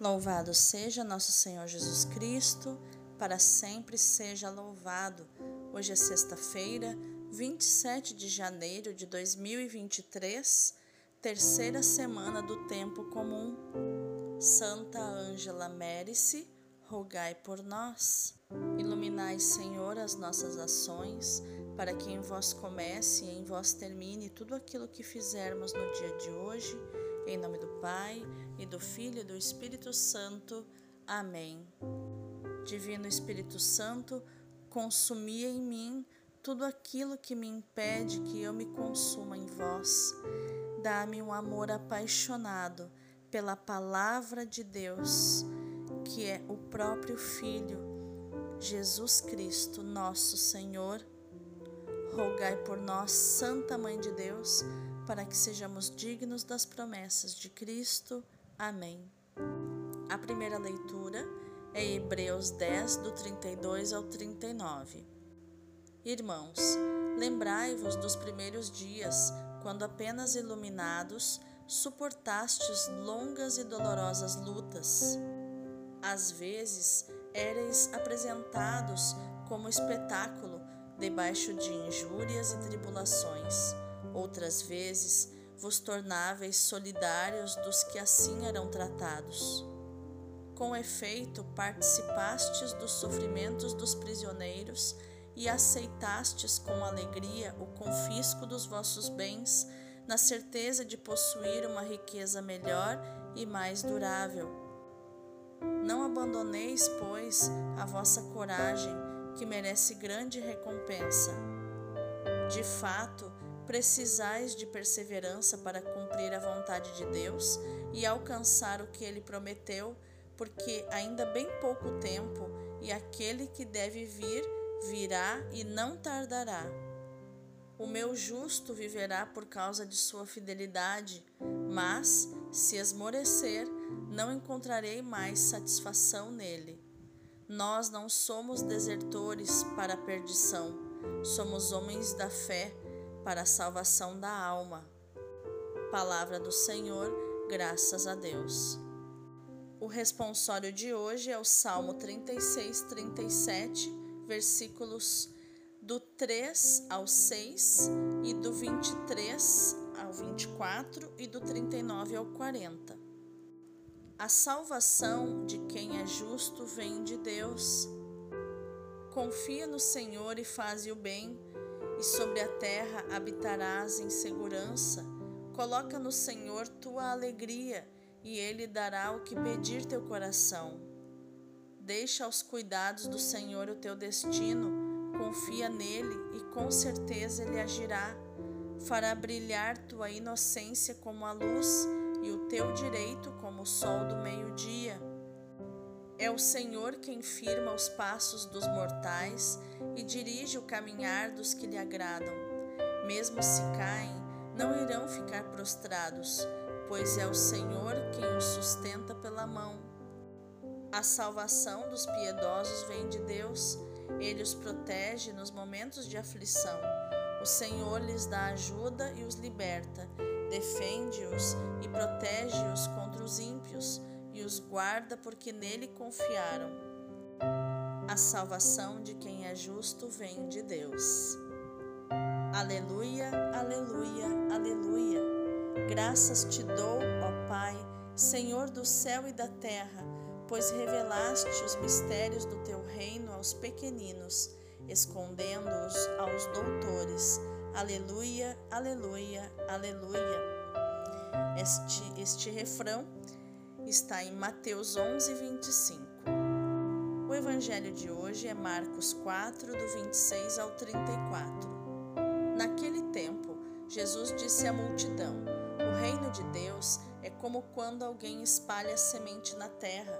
Louvado seja nosso Senhor Jesus Cristo, para sempre seja louvado. Hoje é sexta-feira, 27 de janeiro de 2023, terceira semana do tempo comum. Santa Ângela Mérice, rogai por nós. Iluminai, Senhor, as nossas ações, para que em vós comece e em vós termine tudo aquilo que fizermos no dia de hoje em nome do Pai, e do Filho e do Espírito Santo. Amém. Divino Espírito Santo, consumia em mim tudo aquilo que me impede que eu me consuma em vós. Dá-me um amor apaixonado pela palavra de Deus, que é o próprio Filho, Jesus Cristo, nosso Senhor. Rogai por nós, Santa Mãe de Deus, para que sejamos dignos das promessas de Cristo. Amém. A primeira leitura é Hebreus 10, do 32 ao 39. Irmãos, lembrai-vos dos primeiros dias, quando apenas iluminados, suportastes longas e dolorosas lutas. Às vezes, éreis apresentados como espetáculo debaixo de injúrias e tribulações Outras vezes vos tornáveis solidários dos que assim eram tratados. Com efeito, participastes dos sofrimentos dos prisioneiros e aceitastes com alegria o confisco dos vossos bens, na certeza de possuir uma riqueza melhor e mais durável. Não abandoneis, pois, a vossa coragem, que merece grande recompensa. De fato, Precisais de perseverança para cumprir a vontade de Deus e alcançar o que ele prometeu, porque ainda bem pouco tempo e aquele que deve vir virá e não tardará. O meu justo viverá por causa de sua fidelidade, mas, se esmorecer, não encontrarei mais satisfação nele. Nós não somos desertores para a perdição, somos homens da fé para a salvação da alma. Palavra do Senhor, graças a Deus. O responsório de hoje é o Salmo 36, 37, versículos do 3 ao 6 e do 23 ao 24 e do 39 ao 40. A salvação de quem é justo vem de Deus. Confia no Senhor e faze o bem e sobre a terra habitarás em segurança. Coloca no Senhor tua alegria, e Ele dará o que pedir teu coração. Deixa aos cuidados do Senhor o teu destino, confia nele e com certeza Ele agirá. Fará brilhar tua inocência como a luz e o teu direito como o sol do meio-dia. É o Senhor quem firma os passos dos mortais e dirige o caminhar dos que lhe agradam. Mesmo se caem, não irão ficar prostrados, pois é o Senhor quem os sustenta pela mão. A salvação dos piedosos vem de Deus, ele os protege nos momentos de aflição. O Senhor lhes dá ajuda e os liberta, defende-os e protege-os contra os ímpios e os guarda porque nele confiaram. A salvação de quem é justo vem de Deus. Aleluia, aleluia, aleluia. Graças te dou, ó Pai, Senhor do céu e da terra, pois revelaste os mistérios do teu reino aos pequeninos, escondendo-os aos doutores. Aleluia, aleluia, aleluia. Este, este refrão está em Mateus 11, 25. O evangelho de hoje é Marcos 4, do 26 ao 34. Naquele tempo, Jesus disse à multidão: O reino de Deus é como quando alguém espalha semente na terra.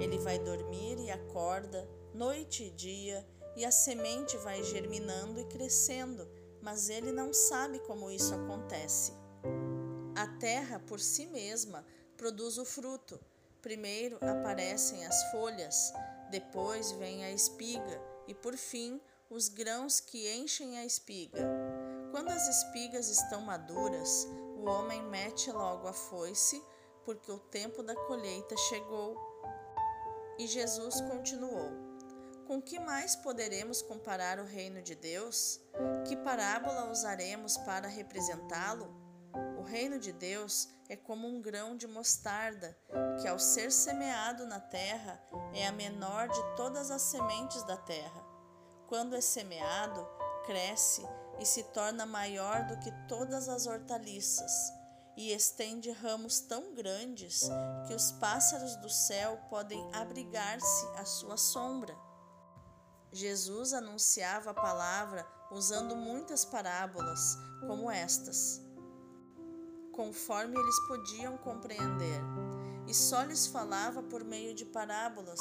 Ele vai dormir e acorda, noite e dia, e a semente vai germinando e crescendo, mas ele não sabe como isso acontece. A terra, por si mesma, produz o fruto. Primeiro aparecem as folhas, depois vem a espiga e, por fim, os grãos que enchem a espiga. Quando as espigas estão maduras, o homem mete logo a foice, porque o tempo da colheita chegou. E Jesus continuou: Com que mais poderemos comparar o reino de Deus? Que parábola usaremos para representá-lo? O reino de Deus é como um grão de mostarda, que ao ser semeado na terra é a menor de todas as sementes da terra. Quando é semeado, cresce e se torna maior do que todas as hortaliças e estende ramos tão grandes que os pássaros do céu podem abrigar-se à sua sombra. Jesus anunciava a palavra usando muitas parábolas, como estas, conforme eles podiam compreender, e só lhes falava por meio de parábolas,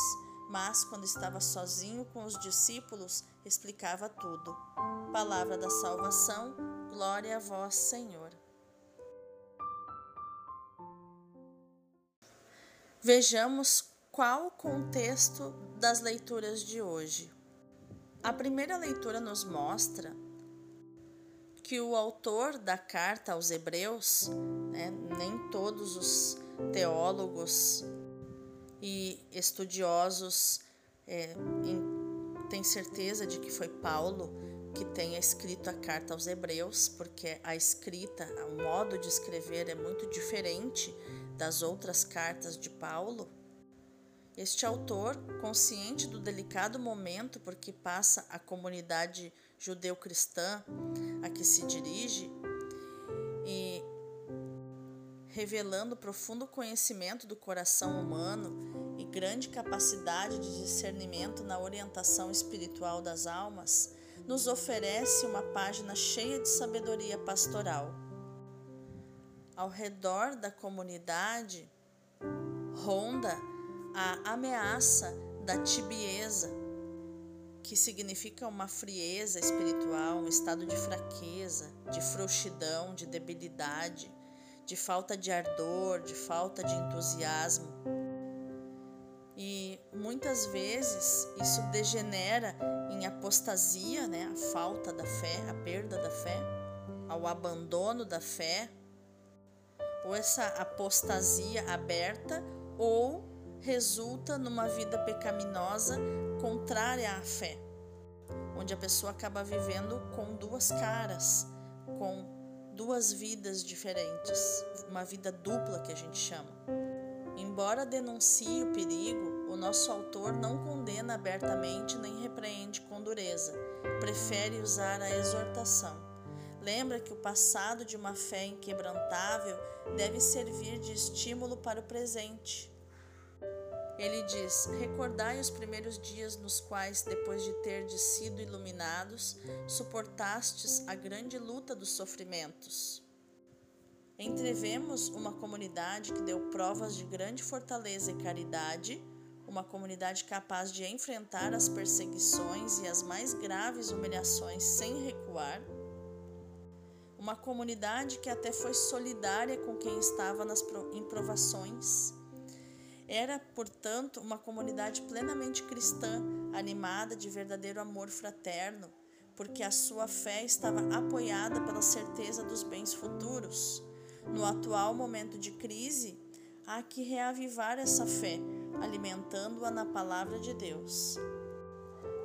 mas quando estava sozinho com os discípulos, explicava tudo. Palavra da salvação, glória a vós, Senhor. Vejamos qual o contexto das leituras de hoje. A primeira leitura nos mostra que o autor da carta aos Hebreus, né, nem todos os teólogos e estudiosos é, têm certeza de que foi Paulo que tenha escrito a carta aos Hebreus, porque a escrita, o modo de escrever é muito diferente das outras cartas de Paulo, este autor, consciente do delicado momento por que passa a comunidade judeu-cristã a que se dirige, e revelando profundo conhecimento do coração humano e grande capacidade de discernimento na orientação espiritual das almas, nos oferece uma página cheia de sabedoria pastoral. Ao redor da comunidade ronda a ameaça da tibieza, que significa uma frieza espiritual, um estado de fraqueza, de frouxidão, de debilidade, de falta de ardor, de falta de entusiasmo. E muitas vezes isso degenera em apostasia, né? a falta da fé, a perda da fé, ao abandono da fé, ou essa apostasia aberta, ou resulta numa vida pecaminosa contrária à fé, onde a pessoa acaba vivendo com duas caras, com duas vidas diferentes, uma vida dupla que a gente chama. Embora denuncie o perigo, o nosso autor não condena abertamente nem repreende com dureza, prefere usar a exortação. Lembra que o passado de uma fé inquebrantável deve servir de estímulo para o presente. Ele diz: Recordai os primeiros dias nos quais, depois de terdes sido iluminados, suportastes a grande luta dos sofrimentos. Entrevemos uma comunidade que deu provas de grande fortaleza e caridade, uma comunidade capaz de enfrentar as perseguições e as mais graves humilhações sem recuar uma comunidade que até foi solidária com quem estava nas provações. Era, portanto, uma comunidade plenamente cristã, animada de verdadeiro amor fraterno, porque a sua fé estava apoiada pela certeza dos bens futuros. No atual momento de crise, há que reavivar essa fé, alimentando-a na palavra de Deus.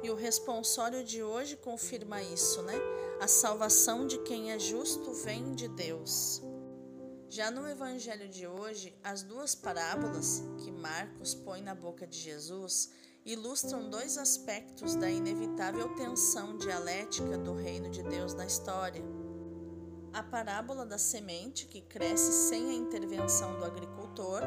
E o responsório de hoje confirma isso, né? A salvação de quem é justo vem de Deus. Já no evangelho de hoje, as duas parábolas que Marcos põe na boca de Jesus ilustram dois aspectos da inevitável tensão dialética do reino de Deus na história. A parábola da semente, que cresce sem a intervenção do agricultor,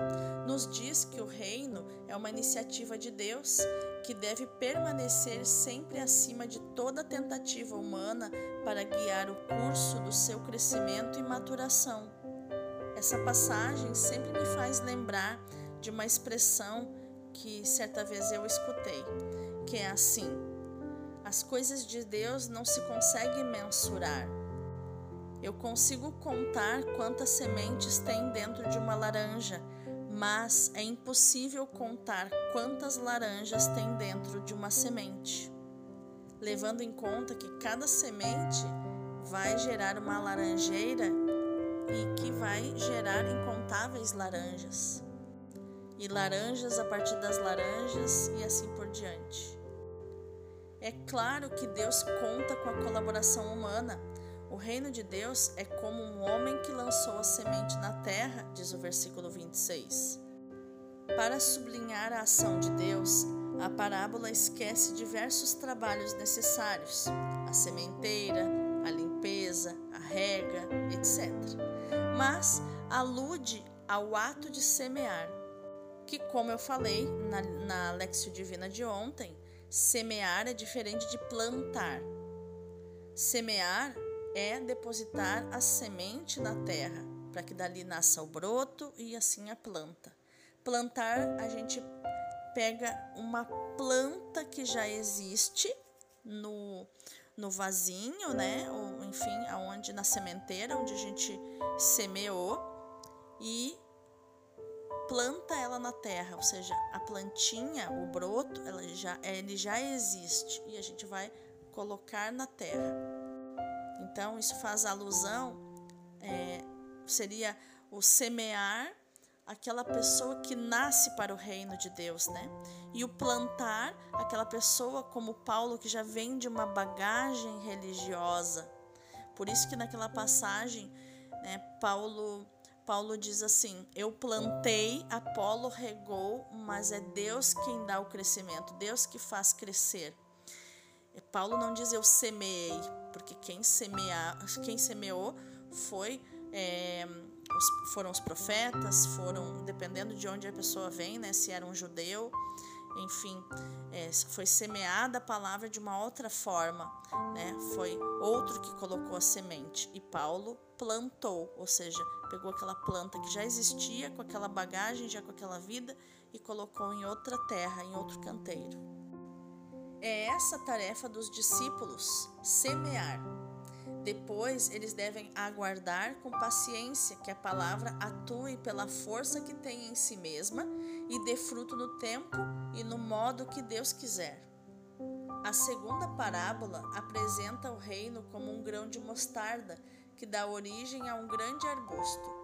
nos diz que o reino é uma iniciativa de Deus que deve permanecer sempre acima de toda tentativa humana para guiar o curso do seu crescimento e maturação. Essa passagem sempre me faz lembrar de uma expressão que certa vez eu escutei, que é assim: as coisas de Deus não se conseguem mensurar eu consigo contar quantas sementes tem dentro de uma laranja, mas é impossível contar quantas laranjas tem dentro de uma semente. Levando em conta que cada semente vai gerar uma laranjeira, e que vai gerar incontáveis laranjas. E laranjas a partir das laranjas e assim por diante. É claro que Deus conta com a colaboração humana. O reino de Deus é como um homem que lançou a semente na terra, diz o versículo 26. Para sublinhar a ação de Deus, a parábola esquece diversos trabalhos necessários: a sementeira, a limpeza, a rega, etc. Mas alude ao ato de semear, que, como eu falei na, na Divina de ontem, semear é diferente de plantar. Semear é depositar a semente na terra, para que dali nasça o broto e assim a planta. Plantar, a gente pega uma planta que já existe no, no vasinho, né? Ou enfim, aonde na sementeira onde a gente semeou e planta ela na terra, ou seja, a plantinha, o broto, ela já, ele já existe e a gente vai colocar na terra. Então isso faz alusão, é, seria o semear aquela pessoa que nasce para o reino de Deus, né? E o plantar, aquela pessoa como Paulo que já vem de uma bagagem religiosa. Por isso que naquela passagem, né, Paulo Paulo diz assim: Eu plantei, Apolo regou, mas é Deus quem dá o crescimento, Deus que faz crescer. Paulo não diz eu semeei, porque quem, semear, quem semeou foi é, os, foram os profetas, foram, dependendo de onde a pessoa vem, né, se era um judeu, enfim, é, foi semeada a palavra de uma outra forma, né, foi outro que colocou a semente, e Paulo plantou, ou seja, pegou aquela planta que já existia, com aquela bagagem, já com aquela vida, e colocou em outra terra, em outro canteiro. É essa a tarefa dos discípulos, semear. Depois, eles devem aguardar com paciência que a palavra atue pela força que tem em si mesma e dê fruto no tempo e no modo que Deus quiser. A segunda parábola apresenta o reino como um grão de mostarda que dá origem a um grande arbusto.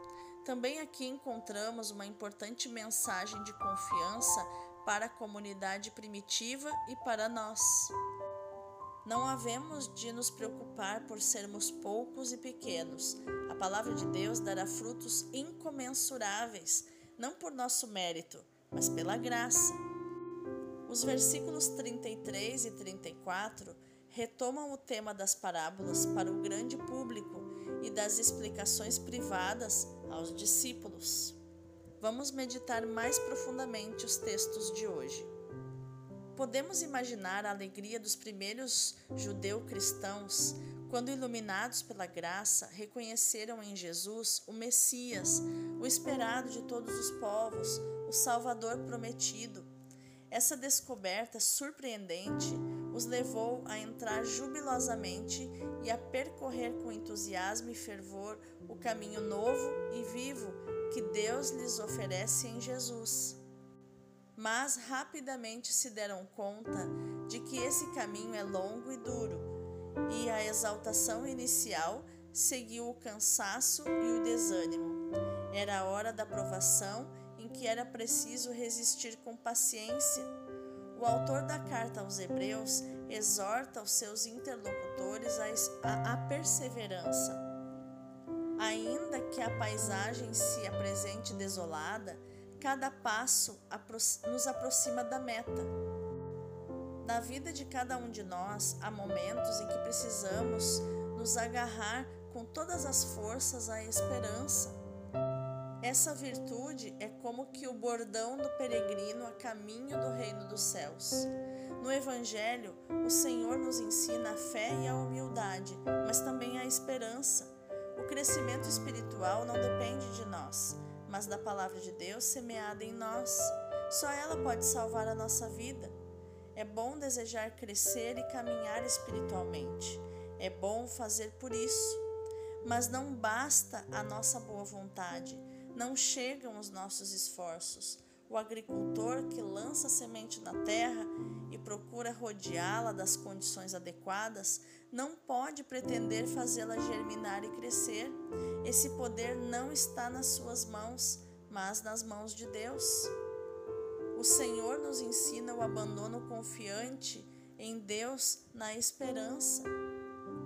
Também aqui encontramos uma importante mensagem de confiança para a comunidade primitiva e para nós. Não havemos de nos preocupar por sermos poucos e pequenos. A palavra de Deus dará frutos incomensuráveis, não por nosso mérito, mas pela graça. Os versículos 33 e 34 retomam o tema das parábolas para o grande público e das explicações privadas aos discípulos. Vamos meditar mais profundamente os textos de hoje. Podemos imaginar a alegria dos primeiros judeu-cristãos quando, iluminados pela graça, reconheceram em Jesus o Messias, o esperado de todos os povos, o Salvador prometido. Essa descoberta surpreendente os levou a entrar jubilosamente e a percorrer com entusiasmo e fervor o caminho novo e vivo que Deus lhes oferece em Jesus mas rapidamente se deram conta de que esse caminho é longo e duro, e a exaltação inicial seguiu o cansaço e o desânimo. Era a hora da provação em que era preciso resistir com paciência. O autor da carta aos Hebreus exorta os seus interlocutores à, perseverança. Ainda que a paisagem se apresente desolada, cada passo nos aproxima da meta. Na vida de cada um de nós, há momentos em que precisamos nos agarrar com todas as forças à esperança. Essa virtude é como que o bordão do peregrino a caminho do reino dos céus. No Evangelho, o Senhor nos ensina a fé e a humildade, mas também a esperança. O crescimento espiritual não depende de nós, mas da palavra de Deus semeada em nós. Só ela pode salvar a nossa vida. É bom desejar crescer e caminhar espiritualmente. É bom fazer por isso. Mas não basta a nossa boa vontade, não chegam os nossos esforços. O agricultor que lança a semente na terra e procura rodeá-la das condições adequadas não pode pretender fazê-la germinar e crescer. Esse poder não está nas suas mãos, mas nas mãos de Deus. O Senhor nos ensina o abandono confiante em Deus na esperança.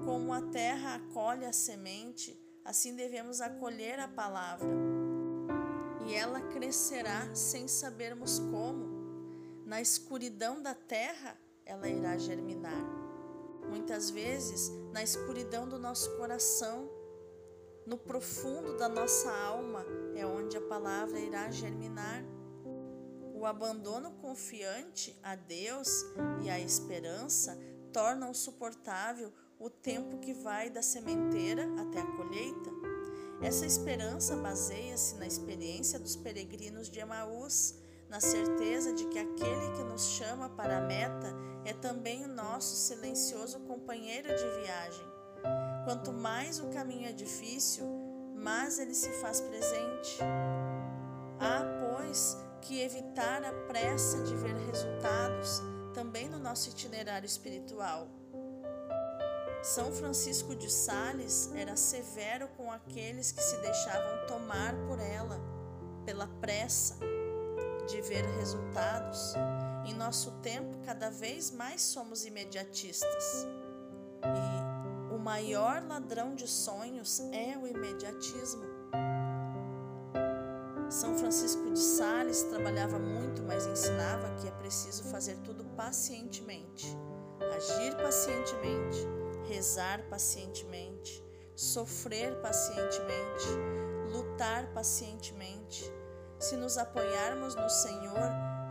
Como a terra acolhe a semente, assim devemos acolher a palavra. E ela crescerá sem sabermos como. Na escuridão da terra, ela irá germinar. Muitas vezes, na escuridão do nosso coração, no profundo da nossa alma, é onde a palavra irá germinar. O abandono confiante a Deus e a esperança tornam suportável o tempo que vai da sementeira até a colheita. Essa esperança baseia-se na experiência dos peregrinos de Emaús, na certeza de que aquele que nos chama para a meta é também o nosso silencioso companheiro de viagem. Quanto mais o caminho é difícil, mais ele se faz presente. Há, pois, que evitar a pressa de ver resultados também no nosso itinerário espiritual. São Francisco de Sales era severo com aqueles que se deixavam tomar por ela, pela pressa de ver resultados. Em nosso tempo, cada vez mais somos imediatistas. E o maior ladrão de sonhos é o imediatismo. São Francisco de Sales trabalhava muito, mas ensinava que é preciso fazer tudo pacientemente, agir pacientemente, rezar pacientemente, sofrer pacientemente, lutar pacientemente. Se nos apoiarmos no Senhor,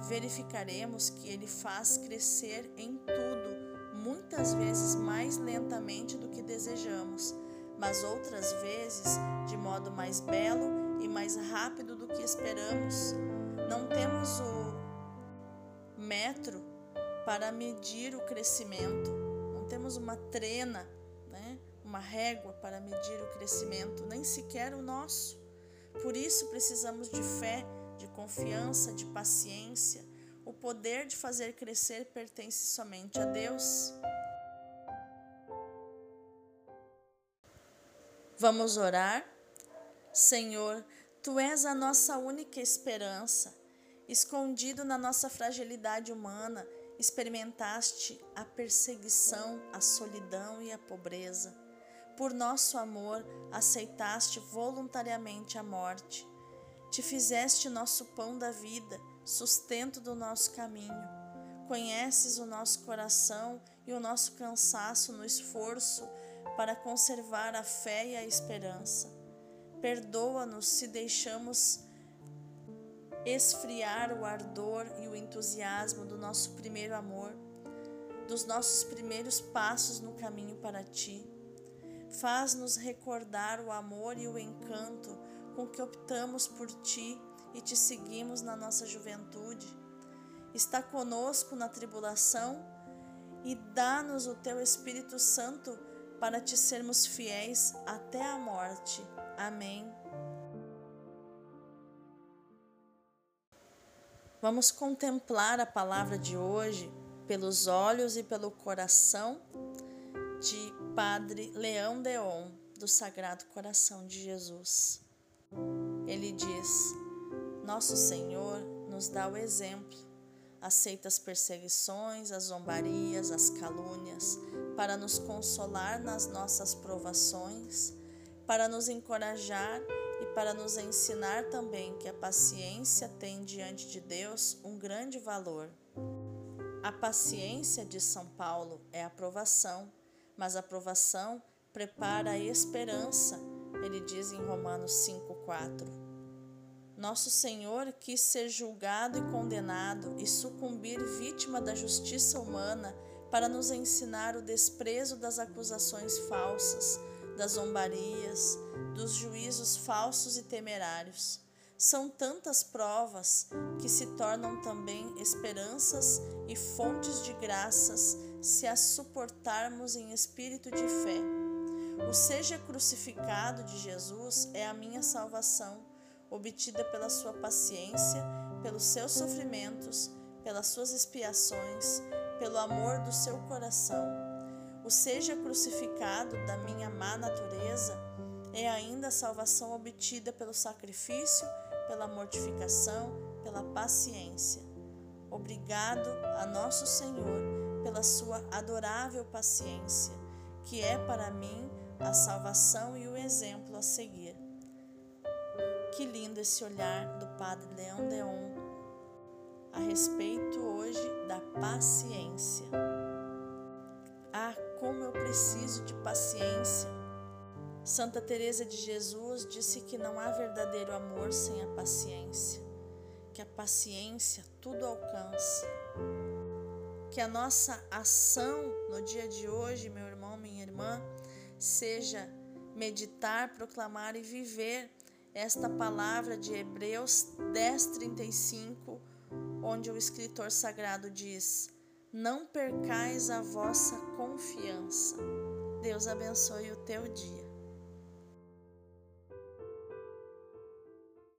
verificaremos que Ele faz crescer em tudo, muitas vezes mais lentamente do que desejamos, mas outras vezes de modo mais belo e mais rápido do que esperamos. Não temos o metro para medir o crescimento, temos uma trena, né? uma régua para medir o crescimento, nem sequer o nosso. Por isso precisamos de fé, de confiança, de paciência. O poder de fazer crescer pertence somente a Deus. Vamos orar? Senhor, tu és a nossa única esperança. Escondido na nossa fragilidade humana, experimentaste a perseguição, a solidão e a pobreza. Por nosso amor, aceitaste voluntariamente a morte. Te fizeste nosso pão da vida, sustento do nosso caminho. Conheces o nosso coração e o nosso cansaço no esforço para conservar a fé e a esperança. Perdoa-nos se deixamos esfriar o ardor e o entusiasmo do nosso primeiro amor, dos nossos primeiros passos no caminho para ti. Faz-nos recordar o amor e o encanto com que optamos por ti e te seguimos na nossa juventude. Está conosco na tribulação e dá-nos o teu Espírito Santo para te sermos fiéis até a morte. Amém. Vamos contemplar a palavra de hoje pelos olhos e pelo coração de Padre Leão Deon, do Sagrado Coração de Jesus. Ele diz: Nosso Senhor nos dá o exemplo, aceita as perseguições, as zombarias, as calúnias, para nos consolar nas nossas provações para nos encorajar e para nos ensinar também que a paciência tem diante de Deus um grande valor. A paciência de São Paulo é a provação, mas a provação prepara a esperança, ele diz em Romanos 5,4. Nosso Senhor quis ser julgado e condenado e sucumbir vítima da justiça humana para nos ensinar o desprezo das acusações falsas das zombarias, dos juízos falsos e temerários. São tantas provas que se tornam também esperanças e fontes de graças se as suportarmos em espírito de fé. O seja crucificado de Jesus é a minha salvação, obtida pela sua paciência pelos seus sofrimentos, pelas suas expiações, pelo amor do seu coração. O seja crucificado da minha má natureza é ainda a salvação obtida pelo sacrifício, pela mortificação, pela paciência. Obrigado a nosso Senhor pela sua adorável paciência, que é para mim a salvação e o exemplo a seguir. Que lindo esse olhar do Padre Leão Deon a respeito hoje da paciência. Como eu preciso de paciência. Santa Teresa de Jesus disse que não há verdadeiro amor sem a paciência, que a paciência tudo alcança. Que a nossa ação no dia de hoje, meu irmão, minha irmã, seja meditar, proclamar e viver esta palavra de Hebreus 10:35 onde o escritor sagrado diz: Não percais a vossa confiança. Deus abençoe o teu dia.